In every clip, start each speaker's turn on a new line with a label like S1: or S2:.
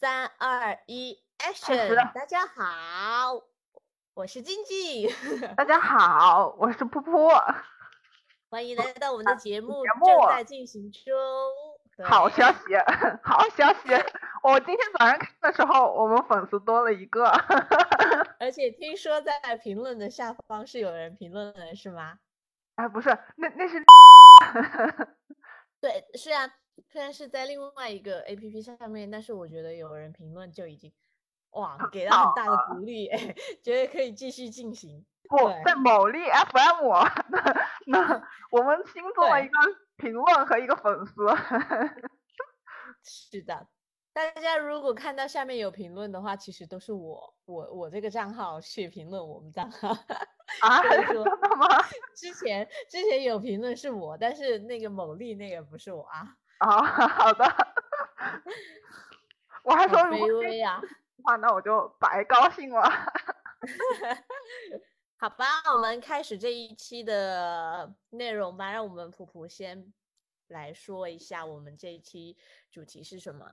S1: 三二一，Action！大家好，我是静静。
S2: 大家好，我是噗噗。
S1: 欢迎来到我们的节目，正在进行中。
S2: 好消息，好消息！我今天早上看的时候，我们粉丝多了一个。
S1: 而且听说在评论的下方是有人评论的，是吗？
S2: 哎，不是，那那是。
S1: 对，是啊。虽然是在另外一个 A P P 上面，但是我觉得有人评论就已经哇，给了很大的鼓励，觉得可以继续进行。
S2: 不在某力 F M，那那我们新做了一个评论和一个粉丝。
S1: 是的，大家如果看到下面有评论的话，其实都是我我我这个账号去评论我们账号
S2: 啊？真的吗？
S1: 之前之前有评论是我，但是那个某力那个不是我啊。
S2: 啊，好的，我还说
S1: 卑微啊，
S2: 话那我就白高兴了。
S1: 好吧，我们开始这一期的内容吧。让我们普普先来说一下我们这一期主题是什么。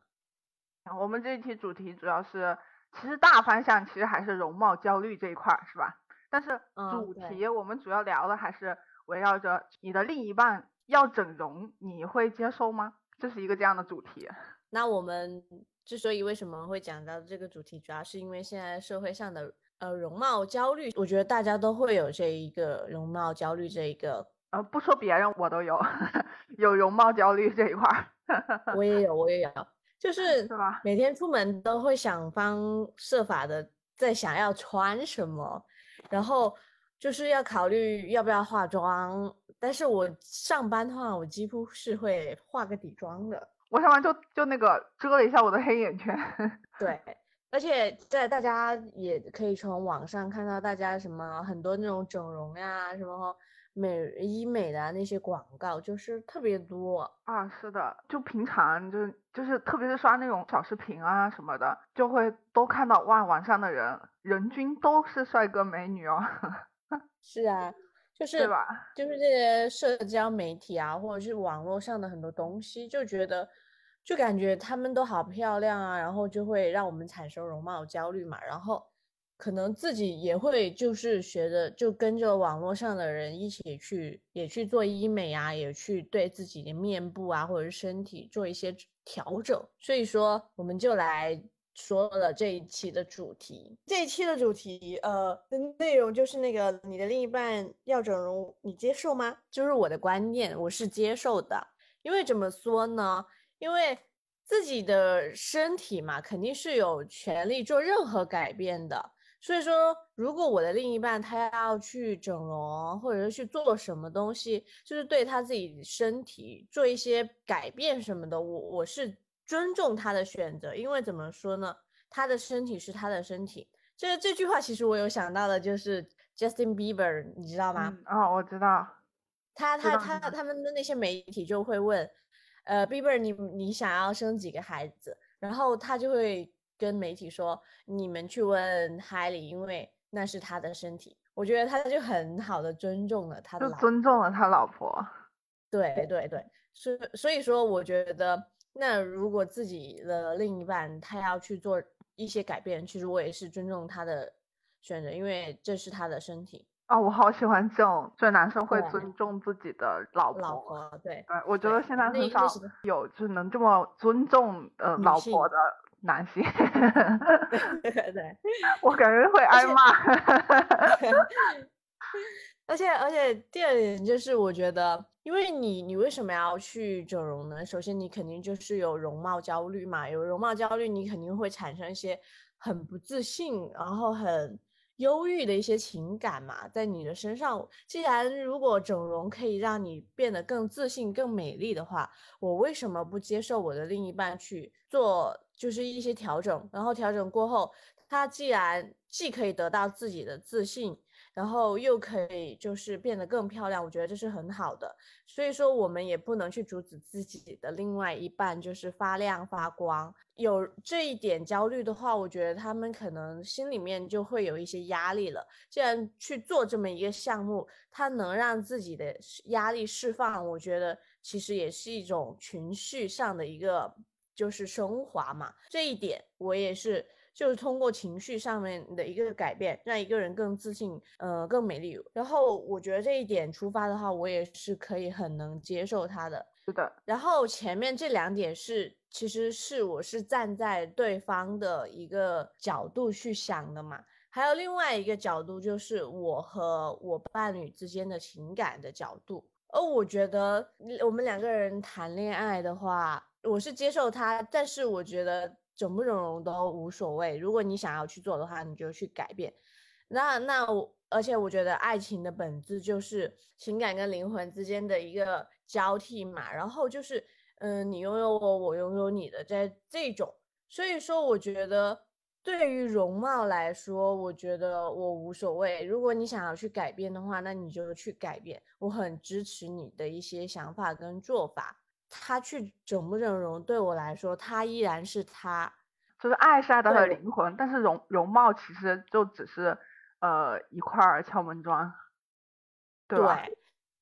S2: 我们这一期主题主要是，其实大方向其实还是容貌焦虑这一块儿，是吧？但是主题我们主要聊的还是围绕着你的另一半。要整容，你会接受吗？这是一个这样的主题。
S1: 那我们之所以为什么会讲到这个主题，主要是因为现在社会上的呃容貌焦虑，我觉得大家都会有这一个容貌焦虑这一个。
S2: 呃，不说别人，我都有 有容貌焦虑这一块儿。
S1: 我也有，我也有，就 是是吧每天出门都会想方设法的在想要穿什么，然后就是要考虑要不要化妆。但是我上班的话，我几乎是会化个底妆的。
S2: 我上班就就那个遮了一下我的黑眼圈。
S1: 对，而且在大家也可以从网上看到大家什么很多那种整容呀、什么美医美的那些广告，就是特别多
S2: 啊。是的，就平常就是就是特别是刷那种小视频啊什么的，就会都看到哇，网上的人人均都是帅哥美女哦。
S1: 是啊。就是吧，就是这些社交媒体啊，或者是网络上的很多东西，就觉得，就感觉他们都好漂亮啊，然后就会让我们产生容貌焦虑嘛，然后可能自己也会就是学着就跟着网络上的人一起去，也去做医美啊，也去对自己的面部啊或者是身体做一些调整，所以说我们就来。说了这一期的主题，这一期的主题，呃，内容就是那个你的另一半要整容，你接受吗？就是我的观念，我是接受的。因为怎么说呢？因为自己的身体嘛，肯定是有权利做任何改变的。所以说，如果我的另一半他要去整容，或者是去做什么东西，就是对他自己身体做一些改变什么的，我我是。尊重他的选择，因为怎么说呢？他的身体是他的身体。这这句话其实我有想到的，就是 Justin Bieber，你知道吗？
S2: 哦，我知道。
S1: 他他他他们的那些媒体就会问，呃，Bieber，你你想要生几个孩子？然后他就会跟媒体说，你们去问 Hailey，因为那是他的身体。我觉得他就很好的尊重了他的，
S2: 尊重了他老婆。
S1: 对对对，所所以说，我觉得。那如果自己的另一半他要去做一些改变，其实我也是尊重他的选择，因为这是他的身体。
S2: 哦，我好喜欢这种，所以男生会尊重自己的老婆。
S1: 老婆，对
S2: 对，我觉得现在很少有就是能这么尊重呃老婆的男性。
S1: 对对，
S2: 我感觉会挨骂。
S1: 而且而且第二点就是，我觉得，因为你你为什么要去整容呢？首先，你肯定就是有容貌焦虑嘛，有容貌焦虑，你肯定会产生一些很不自信，然后很忧郁的一些情感嘛，在你的身上。既然如果整容可以让你变得更自信、更美丽的话，我为什么不接受我的另一半去做，就是一些调整？然后调整过后，他既然既可以得到自己的自信。然后又可以就是变得更漂亮，我觉得这是很好的。所以说我们也不能去阻止自己的另外一半就是发亮发光。有这一点焦虑的话，我觉得他们可能心里面就会有一些压力了。既然去做这么一个项目，它能让自己的压力释放，我觉得其实也是一种情绪上的一个就是升华嘛。这一点我也是，就是通过情绪上面的一个改变，让一个人更自信，呃，更美丽。然后我觉得这一点出发的话，我也是可以很能接受他的。
S2: 是的。
S1: 然后前面这两点是，其实是我是站在对方的一个角度去想的嘛。还有另外一个角度，就是我和我伴侣之间的情感的角度。而我觉得我们两个人谈恋爱的话，我是接受他，但是我觉得整不整容都无所谓。如果你想要去做的话，你就去改变。那那我，而且我觉得爱情的本质就是情感跟灵魂之间的一个交替嘛。然后就是，嗯，你拥有我，我拥有你的在这种。所以说，我觉得。对于容貌来说，我觉得我无所谓。如果你想要去改变的话，那你就去改变。我很支持你的一些想法跟做法。他去整不整容，对我来说，他依然是他，
S2: 就是爱是爱他的灵魂。但是容容貌其实就只是呃一块敲门砖，对吧？
S1: 对，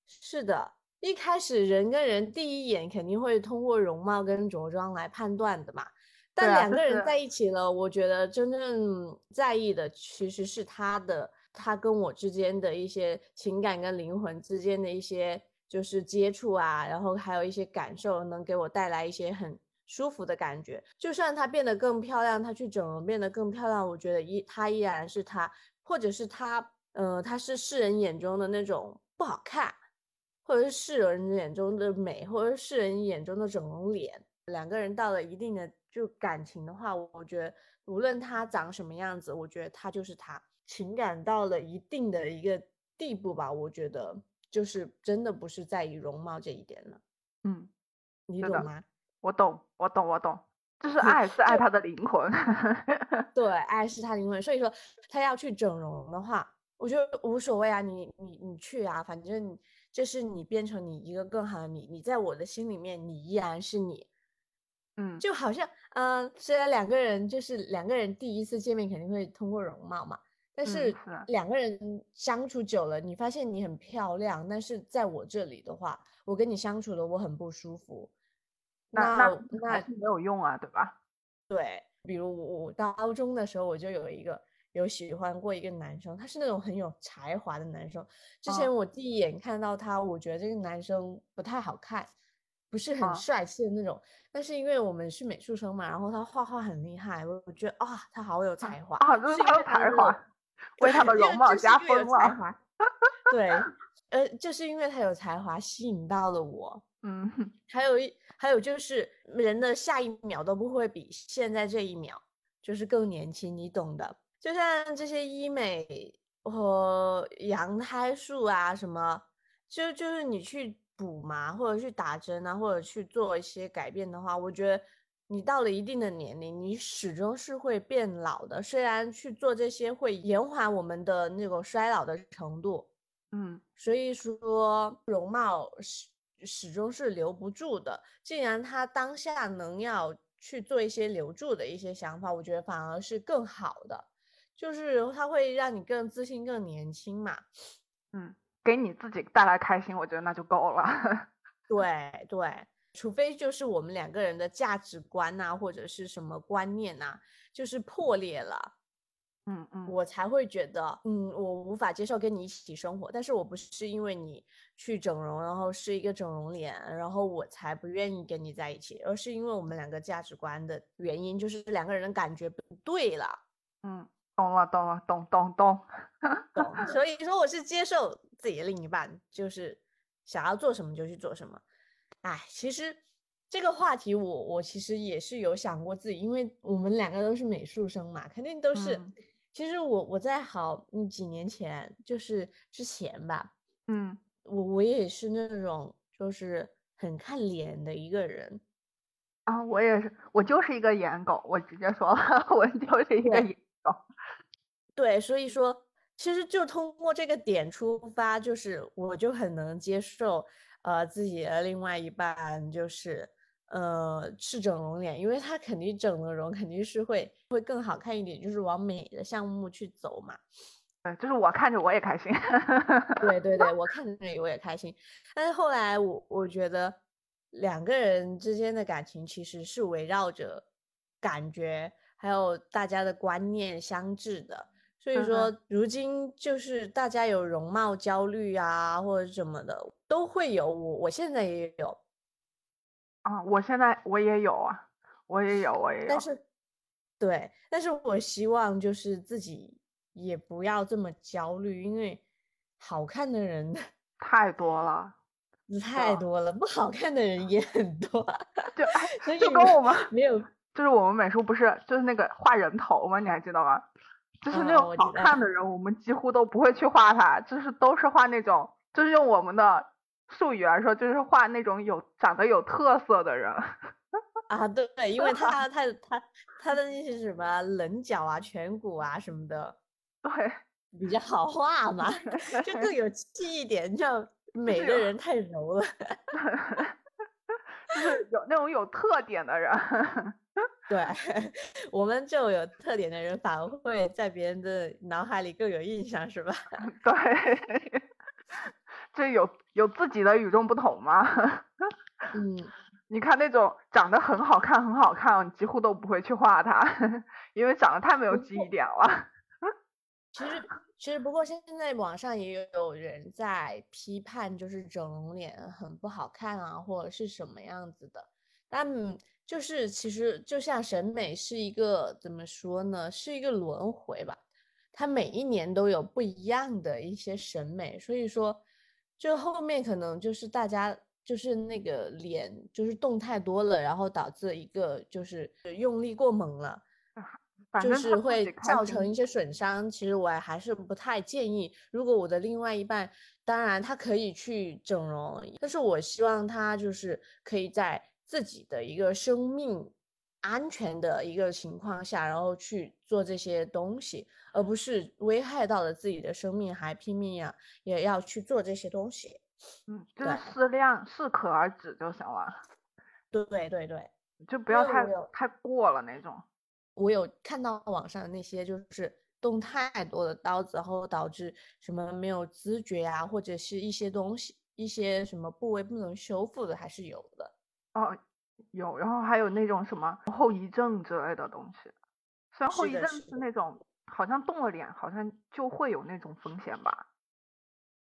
S1: 是的。一开始人跟人第一眼肯定会通过容貌跟着装来判断的嘛。但两个人在一起了，我觉得真正在意的其实是他的，他跟我之间的一些情感跟灵魂之间的一些就是接触啊，然后还有一些感受，能给我带来一些很舒服的感觉。就算他变得更漂亮，他去整容变得更漂亮，我觉得依他依然是他，或者是他，呃，他是世人眼中的那种不好看，或者是世人眼中的美，或者是世人眼中的整容脸。两个人到了一定的。就感情的话，我觉得无论他长什么样子，我觉得他就是他。情感到了一定的一个地步吧，我觉得就是真的不是在于容貌这一点了。
S2: 嗯，
S1: 你懂吗？
S2: 我懂，我懂，我懂。就是爱是 爱他的灵魂。
S1: 对，爱是他灵魂。所以说他要去整容的话，我觉得无所谓啊，你你你去啊，反正这是你变成你一个更好的你，你在我的心里面，你依然是你。
S2: 嗯，
S1: 就好像，嗯，虽然两个人就是两个人第一次见面肯定会通过容貌嘛，但是两个人相处久了，你发现你很漂亮，但是在我这里的话，我跟你相处的我很不舒服，
S2: 那
S1: 那
S2: 那没有用啊，对吧？
S1: 对，比如我我高中的时候，我就有一个有喜欢过一个男生，他是那种很有才华的男生，之前我第一眼看到他，我觉得这个男生不太好看。不是很帅气的那种，但是因为我们是美术生嘛，然后他画画很厉害，我我觉得啊，他好有才华
S2: 啊，就是他的 才华，为他们容 貌加分
S1: 了。对，呃，就是因为他有才华吸引到了我。
S2: 嗯，
S1: 还有一还有就是人的下一秒都不会比现在这一秒就是更年轻，你懂的。就像这些医美和羊胎术啊什么，就就是你去。补嘛，或者去打针啊，或者去做一些改变的话，我觉得你到了一定的年龄，你始终是会变老的。虽然去做这些会延缓我们的那种衰老的程度，
S2: 嗯，
S1: 所以说容貌始始终是留不住的。既然他当下能要去做一些留住的一些想法，我觉得反而是更好的，就是他会让你更自信、更年轻嘛，
S2: 嗯。给你自己带来开心，我觉得那就够了。
S1: 对 对，除非就是我们两个人的价值观呐，或者是什么观念呐，就是破裂了，
S2: 嗯嗯，
S1: 我才会觉得，嗯，我无法接受跟你一起生活。但是我不是因为你去整容，然后是一个整容脸，然后我才不愿意跟你在一起，而是因为我们两个价值观的原因，就是两个人的感觉不对了。
S2: 嗯，懂了懂了，懂懂懂
S1: 懂。所以说我是接受。自己的另一半就是想要做什么就去做什么，哎，其实这个话题我我其实也是有想过自己，因为我们两个都是美术生嘛，肯定都是。其实我我在好几年前，就是之前吧，
S2: 嗯，
S1: 我我也是那种就是很看脸的一个人
S2: 啊，我也是，我就是一个颜狗，我直接说了，我就是一个颜狗。
S1: 对，所以说。其实就通过这个点出发，就是我就很能接受，呃，自己的另外一半就是，呃，是整容脸，因为他肯定整了容，肯定是会会更好看一点，就是往美的项目去走嘛。
S2: 对，就是我看着我也开心。
S1: 对对对，我看着我也开心。但是后来我我觉得，两个人之间的感情其实是围绕着感觉，还有大家的观念相制的。所以说，如今就是大家有容貌焦虑啊，或者什么的，都会有。我我现在也有。
S2: 啊，我现在我也有啊，我也有，我也有。
S1: 但是，对，但是我希望就是自己也不要这么焦虑，因为好看的人
S2: 太多了。
S1: 太多了，不好看的人也很多，
S2: 就就跟我们
S1: 没有，
S2: 就是我们美术不是就是那个画人头吗？你还记得吗？就是那种好看的人，我们几乎都不会去画他，就是都是画那种，就是用我们的术语来说，就是画那种有长得有特色的人。
S1: 啊，对对，因为 他他他他的那些什么棱角啊、颧骨啊什么的，
S2: 对，
S1: 比较好画嘛，就更有气一点，就。美的人太柔了，
S2: 就是有那种有特点的人。
S1: 对 我们这种有特点的人，反而会在别人的脑海里更有印象，是吧？
S2: 对，这有有自己的与众不同吗？
S1: 嗯，
S2: 你看那种长得很好看、很好看，你几乎都不会去画它，因为长得太没有记忆点了。
S1: 其实。其实，不过现在网上也有人在批判，就是整容脸很不好看啊，或者是什么样子的。但就是其实就像审美是一个怎么说呢，是一个轮回吧。它每一年都有不一样的一些审美，所以说，就后面可能就是大家就是那个脸就是动太多了，然后导致一个就是用力过猛了。就是会造成一些损伤，其实我还是不太建议。如果我的另外一半，当然他可以去整容，但是我希望他就是可以在自己的一个生命安全的一个情况下，然后去做这些东西，而不是危害到了自己的生命还拼命呀也要去做这些东西。
S2: 嗯，就是适量、适可而止就行了。
S1: 对对对，
S2: 就不要太太过了那种。
S1: 我有看到网上的那些，就是动太多的刀子，然后导致什么没有知觉啊，或者是一些东西，一些什么部位不能修复的，还是有的。
S2: 哦，有，然后还有那种什么后遗症之类的东西。虽然后遗症是那种，好像动了脸，好像就会有那种风险吧。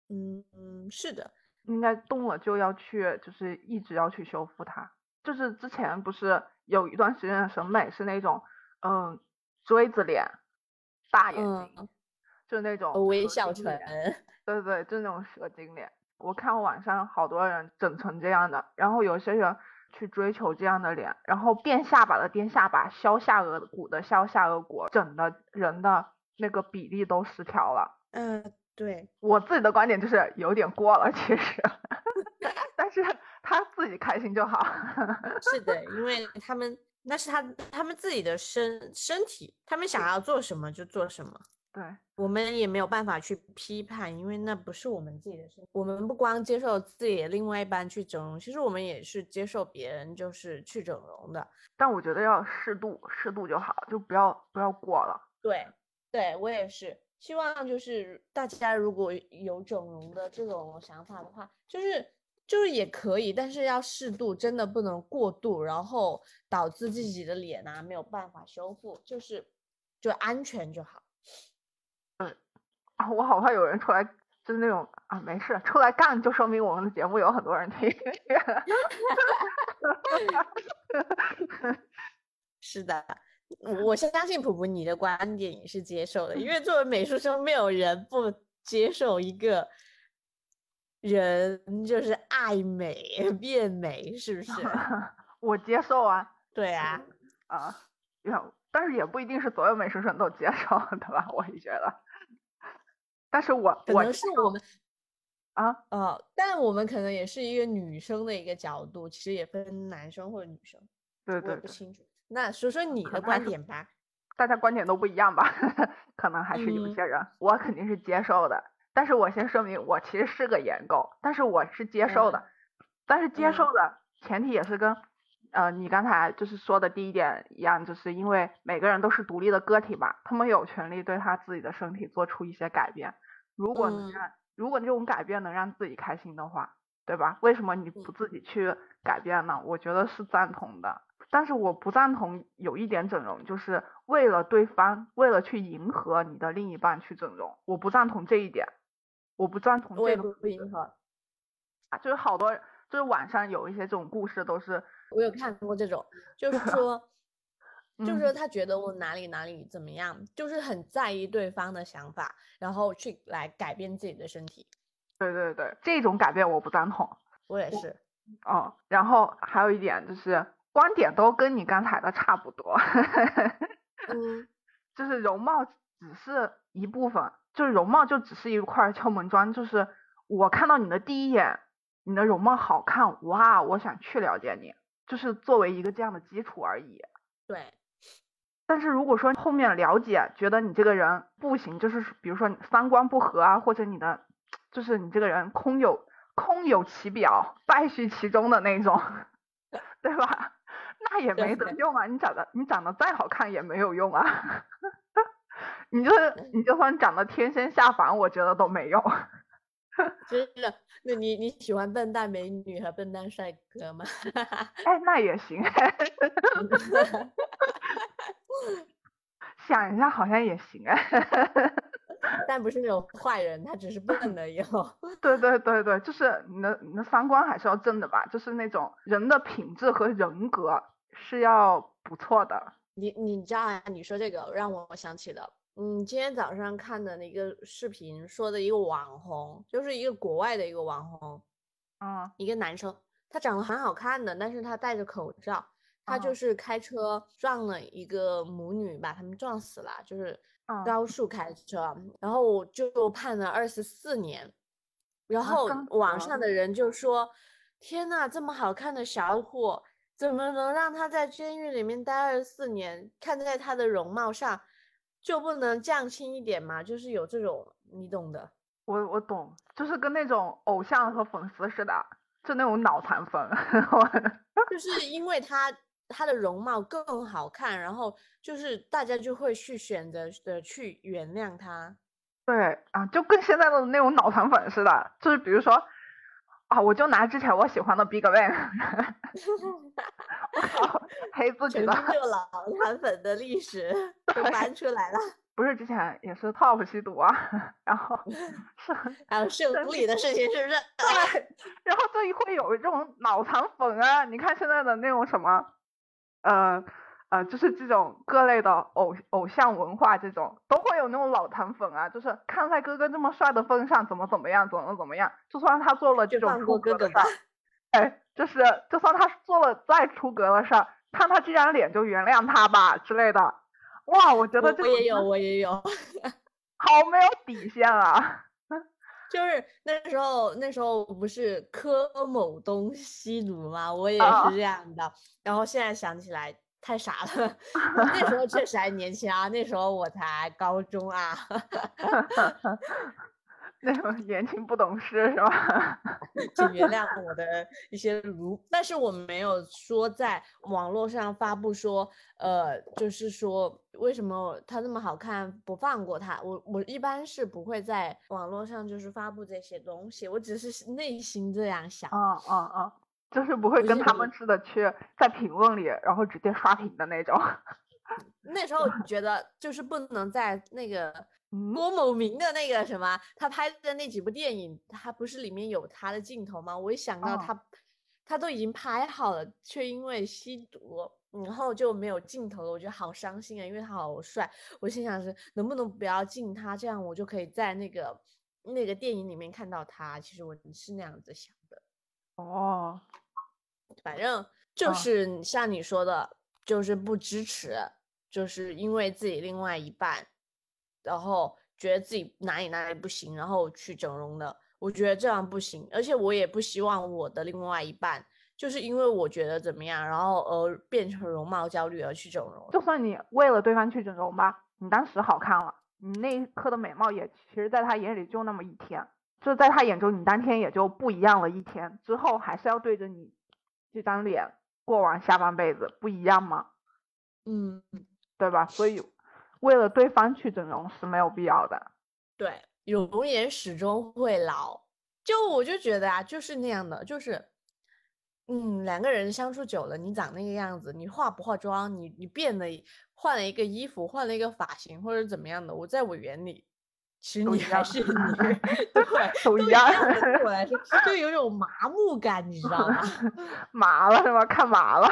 S1: 嗯嗯，是的，
S2: 应该动了就要去，就是一直要去修复它。就是之前不是有一段时间的审美是那种。嗯，锥子脸，大眼睛，就那种
S1: 微笑唇，
S2: 对对对，就那种蛇精脸。我看网上好多人整成这样的，然后有些人去追求这样的脸，然后垫下巴的垫下巴，削下颚骨的削下颚骨，整的人的那个比例都失调了。
S1: 嗯，对
S2: 我自己的观点就是有点过了，其实，但是他自己开心就好。
S1: 是的，因为他们。那是他他们自己的身身体，他们想要做什么就做什么。
S2: 对
S1: 我们也没有办法去批判，因为那不是我们自己的身体。我们不光接受自己的另外一半去整容，其实我们也是接受别人就是去整容的。
S2: 但我觉得要适度，适度就好，就不要不要过了。
S1: 对，对我也是希望就是大家如果有整容的这种想法的话，就是。就是也可以，但是要适度，真的不能过度，然后导致自己的脸啊没有办法修复，就是就安全就好。
S2: 嗯，啊，我好怕有人出来，就是那种啊，没事，出来干就说明我们的节目有很多人听。
S1: 是的，我相信普普你的观点也是接受的，因为作为美术生，没有人不接受一个。人就是爱美变美，是不是？
S2: 我接受啊，
S1: 对啊，
S2: 啊，但是也不一定是所有美术生都接受，对吧？我也觉得，但是我
S1: 可能是我们
S2: 啊，
S1: 哦，但我们可能也是一个女生的一个角度，其实也分男生或者女生，
S2: 对对，
S1: 不清楚。那说说你的观点吧，
S2: 大家观点都不一样吧？可能还是有些人，我肯定是接受的。但是我先说明，我其实是个颜狗，但是我是接受的，但是接受的前提也是跟，呃，你刚才就是说的第一点一样，就是因为每个人都是独立的个体吧，他们有权利对他自己的身体做出一些改变，如果能让，如果这种改变能让自己开心的话，对吧？为什么你不自己去改变呢？我觉得是赞同的，但是我不赞同有一点整容，就是为了对方，为了去迎合你的另一半去整容，我不赞同这一点，我不赞同这个
S1: 不迎合。
S2: 啊，就是好多，就是网上有一些这种故事都是，
S1: 我有看过这种，就是说，就是说他觉得我哪里哪里怎么样，就是很在意对方的想法，然后去来改变自己的身体。
S2: 对对对，这种改变我不赞同。
S1: 我也是。
S2: 哦，然后还有一点就是观点都跟你刚才的差不多。
S1: 嗯。
S2: 就是容貌只是一部分，就是容貌就只是一块敲门砖。就是我看到你的第一眼，你的容貌好看，哇，我想去了解你，就是作为一个这样的基础而已。
S1: 对。
S2: 但是如果说后面了解，觉得你这个人不行，就是比如说三观不合啊，或者你的。就是你这个人空有空有其表，败絮其中的那种，对吧？那也没得用啊！你长得你长得再好看也没有用啊！你就你就算长得天仙下凡，我觉得都没用。
S1: 真的？那你你喜欢笨蛋美女和笨蛋帅哥吗？
S2: 哎，那也行。想一下，好像也行哎。
S1: 但不是那种坏人，他只是笨的以后。
S2: 对对对对，就是你的你的三观还是要正的吧，就是那种人的品质和人格是要不错的。
S1: 你你知道啊？你说这个让我想起了，嗯，今天早上看的那个视频，说的一个网红，就是一个国外的一个网红，
S2: 嗯，
S1: 一个男生，他长得很好看的，但是他戴着口罩，他就是开车撞了一个母女，把他们撞死了，就是。高速开车，然后就判了二十四年，然后网上的人就说：“天呐，这么好看的小伙，怎么能让他在监狱里面待二十四年？看在他的容貌上，就不能降轻一点吗？就是有这种，你懂的。
S2: 我我懂，就是跟那种偶像和粉丝似的，就那种脑残粉，
S1: 就是因为他。”她的容貌更好看，然后就是大家就会去选择的去原谅她。
S2: 对啊，就跟现在的那种脑残粉似的，就是比如说啊，我就拿之前我喜欢的 BigBang，我靠，黑自己的
S1: 就脑 残粉的历史都搬出来了。
S2: 不是之前也是 Top 吸毒啊，然后 是
S1: 还有生理的事情，是不是？
S2: 对，然后这一会有这种脑残粉啊，你看现在的那种什么。呃呃，就是这种各类的偶偶像文化，这种都会有那种老残粉啊，就是看在哥哥这么帅的份上，怎么怎么样，怎么怎么样，就算他做了这种出格的事儿，哎，就是就算他做了再出格的事儿，看他这张脸就原谅他吧之类的。哇，我觉得这
S1: 我也有，我也有，
S2: 好没有底线啊。
S1: 就是那时候，那时候不是柯某东吸毒吗？我也是这样的。然后现在想起来太傻了，那时候确实还年轻啊，那时候我才高中啊。
S2: 那种年轻不懂事是吧？
S1: 请原谅我的一些如，但是我没有说在网络上发布说，呃，就是说为什么他那么好看不放过他？我我一般是不会在网络上就是发布这些东西，我只是内心这样想。
S2: 哦哦哦！就是不会跟他们似的去在评论里，然后直接刷屏的那种。
S1: 那时候觉得就是不能在那个。郭某明的那个什么，他拍的那几部电影，他不是里面有他的镜头吗？我一想到他，他都已经拍好了，却因为吸毒，然后就没有镜头了，我觉得好伤心啊！因为他好帅，我心想是能不能不要进他，这样我就可以在那个那个电影里面看到他。其实我是那样子想的。
S2: 哦，
S1: 反正就是像你说的，就是不支持，就是因为自己另外一半。然后觉得自己哪里哪里不行，然后去整容的，我觉得这样不行，而且我也不希望我的另外一半就是因为我觉得怎么样，然后而变成容貌焦虑而去整容。
S2: 就算你为了对方去整容吧，你当时好看了，你那一刻的美貌也其实在他眼里就那么一天，就在他眼中你当天也就不一样了一天，之后还是要对着你这张脸过完下半辈子，不一样吗？
S1: 嗯，
S2: 对吧？所以。为了对方去整容是没有必要的。
S1: 对，容颜始终会老，就我就觉得啊，就是那样的，就是，嗯，两个人相处久了，你长那个样子，你化不化妆，你你变了，换了一个衣服，换了一个发型，或者怎么样的，我在我眼里，其实你还是你，对，都一样。对我 来说，就有种麻木感，你知道吗？
S2: 麻了是吧？看麻了。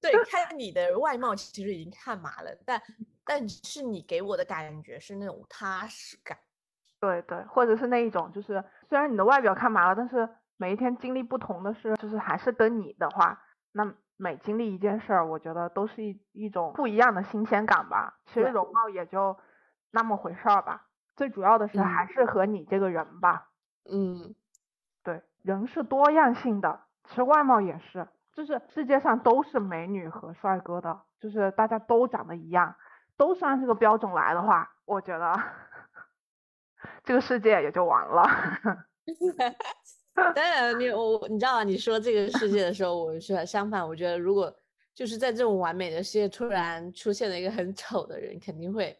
S1: 对对，看你的外貌其实已经看麻了，但但是你给我的感觉是那种踏实感。
S2: 对对，或者是那一种，就是虽然你的外表看麻了，但是每一天经历不同的事，就是还是跟你的话，那每经历一件事儿，我觉得都是一一种不一样的新鲜感吧。其实容貌也就那么回事儿吧，最主要的是还是和你这个人吧。
S1: 嗯，
S2: 对，人是多样性的，其实外貌也是，就是世界上都是美女和帅哥的，就是大家都长得一样，都是按这个标准来的话，我觉得。这个世界也就完了。
S1: 当然，你我你知道啊，你说这个世界的时候，我是相反。我觉得，如果就是在这种完美的世界突然出现了一个很丑的人，肯定会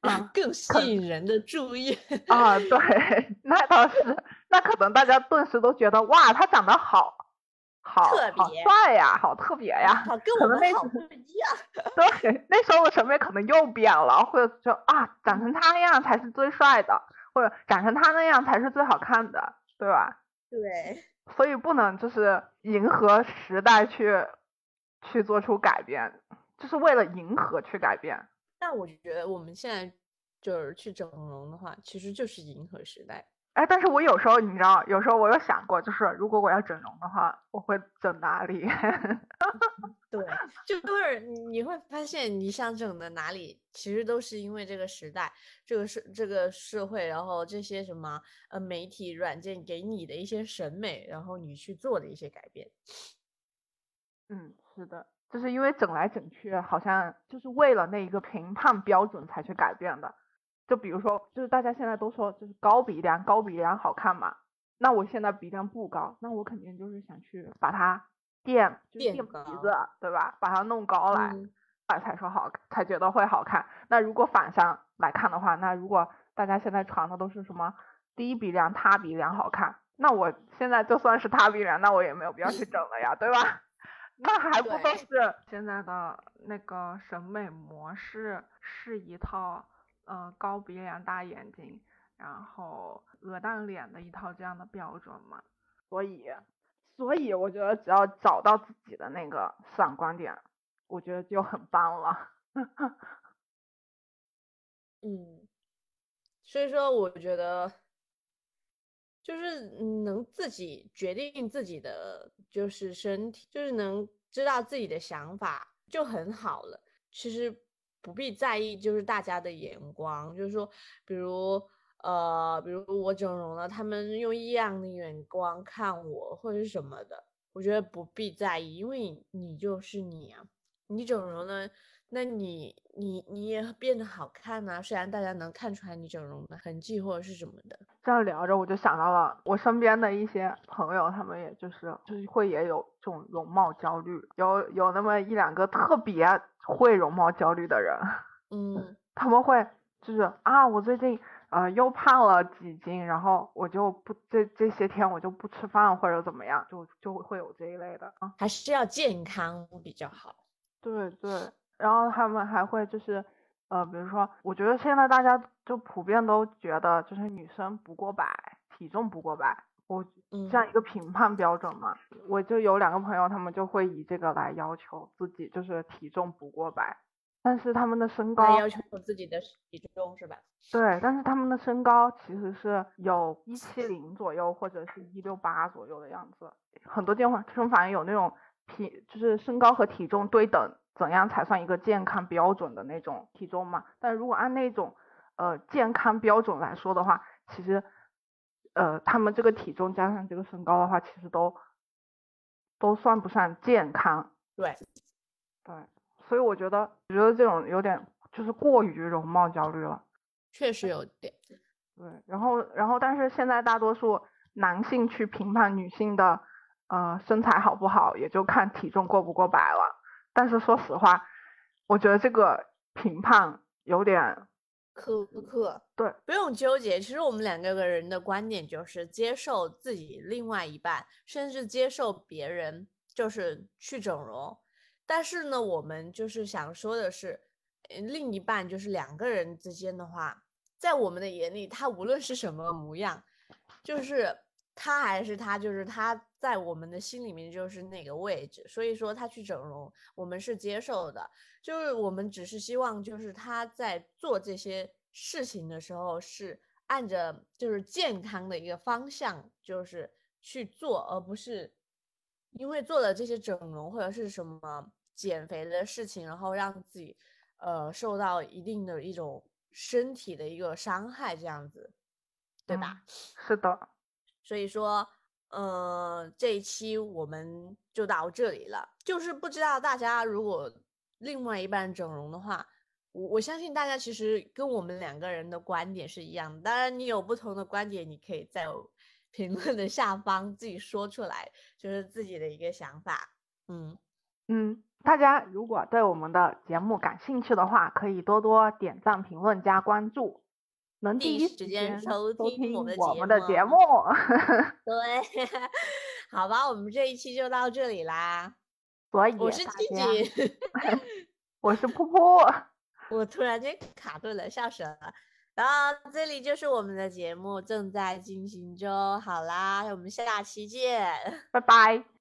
S1: 啊更吸引人的注意
S2: 啊。对，那倒是，那可能大家顿时都觉得哇，他长得好。好，好帅呀，好特别呀，
S1: 跟我们好不一样。对，
S2: 那时候的审美可能又变了，或者说啊，长成他那样才是最帅的，或者长成他那样才是最好看的，对吧？
S1: 对。
S2: 所以不能就是迎合时代去去做出改变，就是为了迎合去改变。
S1: 但我觉得我们现在就是去整容的话，其实就是迎合时代。
S2: 哎，但是我有时候你知道，有时候我有想过，就是如果我要整容的话，我会整哪里？
S1: 对，就是你会发现，你想整的哪里，其实都是因为这个时代、这个社、这个社会，然后这些什么呃媒体、软件给你的一些审美，然后你去做的一些改变。
S2: 嗯，是的，就是因为整来整去，好像就是为了那一个评判标准才去改变的。就比如说，就是大家现在都说就是高鼻梁，高鼻梁好看嘛。那我现在鼻梁不高，那我肯定就是想去把它垫垫鼻子，对吧？把它弄高来，来才说好，才觉得会好看。那如果反向来看的话，那如果大家现在传的都是什么低鼻梁、塌鼻梁好看，那我现在就算是塌鼻梁，那我也没有必要去整了呀，对吧？那还不都是现在的那个审美模式是一套。呃，高鼻梁、大眼睛，然后鹅蛋脸的一套这样的标准嘛，所以，所以我觉得只要找到自己的那个闪光点，我觉得就很棒了。
S1: 嗯，所以说我觉得，就是能自己决定自己的就是身体，就是能知道自己的想法就很好了。其实。不必在意，就是大家的眼光，就是说，比如，呃，比如我整容了，他们用异样的眼光看我，或者是什么的，我觉得不必在意，因为你就是你啊，你整容呢。那你你你也变得好看呐，虽然大家能看出来你整容的痕迹或者是什么的。
S2: 这样聊着，我就想到了我身边的一些朋友，他们也就是就是会也有这种容貌焦虑，有有那么一两个特别会容貌焦虑的人，
S1: 嗯，
S2: 他们会就是啊，我最近呃又胖了几斤，然后我就不这这些天我就不吃饭或者怎么样，就就会有这一类的啊，
S1: 还是要健康比较好。
S2: 对对。然后他们还会就是，呃，比如说，我觉得现在大家就普遍都觉得，就是女生不过百，体重不过百，我这样一个评判标准嘛。我就有两个朋友，他们就会以这个来要求自己，就是体重不过百。但是他们的身高
S1: 要求自己的体重是吧？
S2: 对，但是他们的身高其实是有一七零左右，或者是一六八左右的样子。很多健身房有那种体，就是身高和体重对等。怎样才算一个健康标准的那种体重嘛？但如果按那种呃健康标准来说的话，其实呃他们这个体重加上这个身高的话，其实都都算不上健康。
S1: 对，
S2: 对，所以我觉得我觉得这种有点就是过于容貌焦虑了。
S1: 确实有点。
S2: 对，然后然后但是现在大多数男性去评判女性的呃身材好不好，也就看体重过不过百了。但是说实话，我觉得这个评判有点
S1: 苛刻。
S2: 对，
S1: 不用纠结。其实我们两个个人的观点就是接受自己另外一半，甚至接受别人，就是去整容。但是呢，我们就是想说的是，另一半就是两个人之间的话，在我们的眼里，他无论是什么模样，就是他还是他，就是他在我们的心里面就是那个位置。所以说他去整容，我们是接受的。就是我们只是希望，就是他在做这些事情的时候，是按着就是健康的一个方向，就是去做，而不是。因为做了这些整容或者是什么减肥的事情，然后让自己呃受到一定的一种身体的一个伤害，这样子，对吧？
S2: 是的。
S1: 所以说，呃，这一期我们就到这里了。就是不知道大家如果另外一半整容的话，我我相信大家其实跟我们两个人的观点是一样的。当然，你有不同的观点，你可以在。评论的下方自己说出来，就是自己的一个想法。嗯
S2: 嗯，大家如果对我们的节目感兴趣的话，可以多多点赞、评论、加关注，能第
S1: 一
S2: 时间
S1: 收
S2: 听
S1: 我
S2: 们的节目。
S1: 对，好吧，我们这一期就到这里啦。
S2: 所以
S1: 我是静静，
S2: 我是噗噗，
S1: 我突然间卡顿了，笑死了。然后这里就是我们的节目正在进行中，好啦，我们下期见，
S2: 拜拜。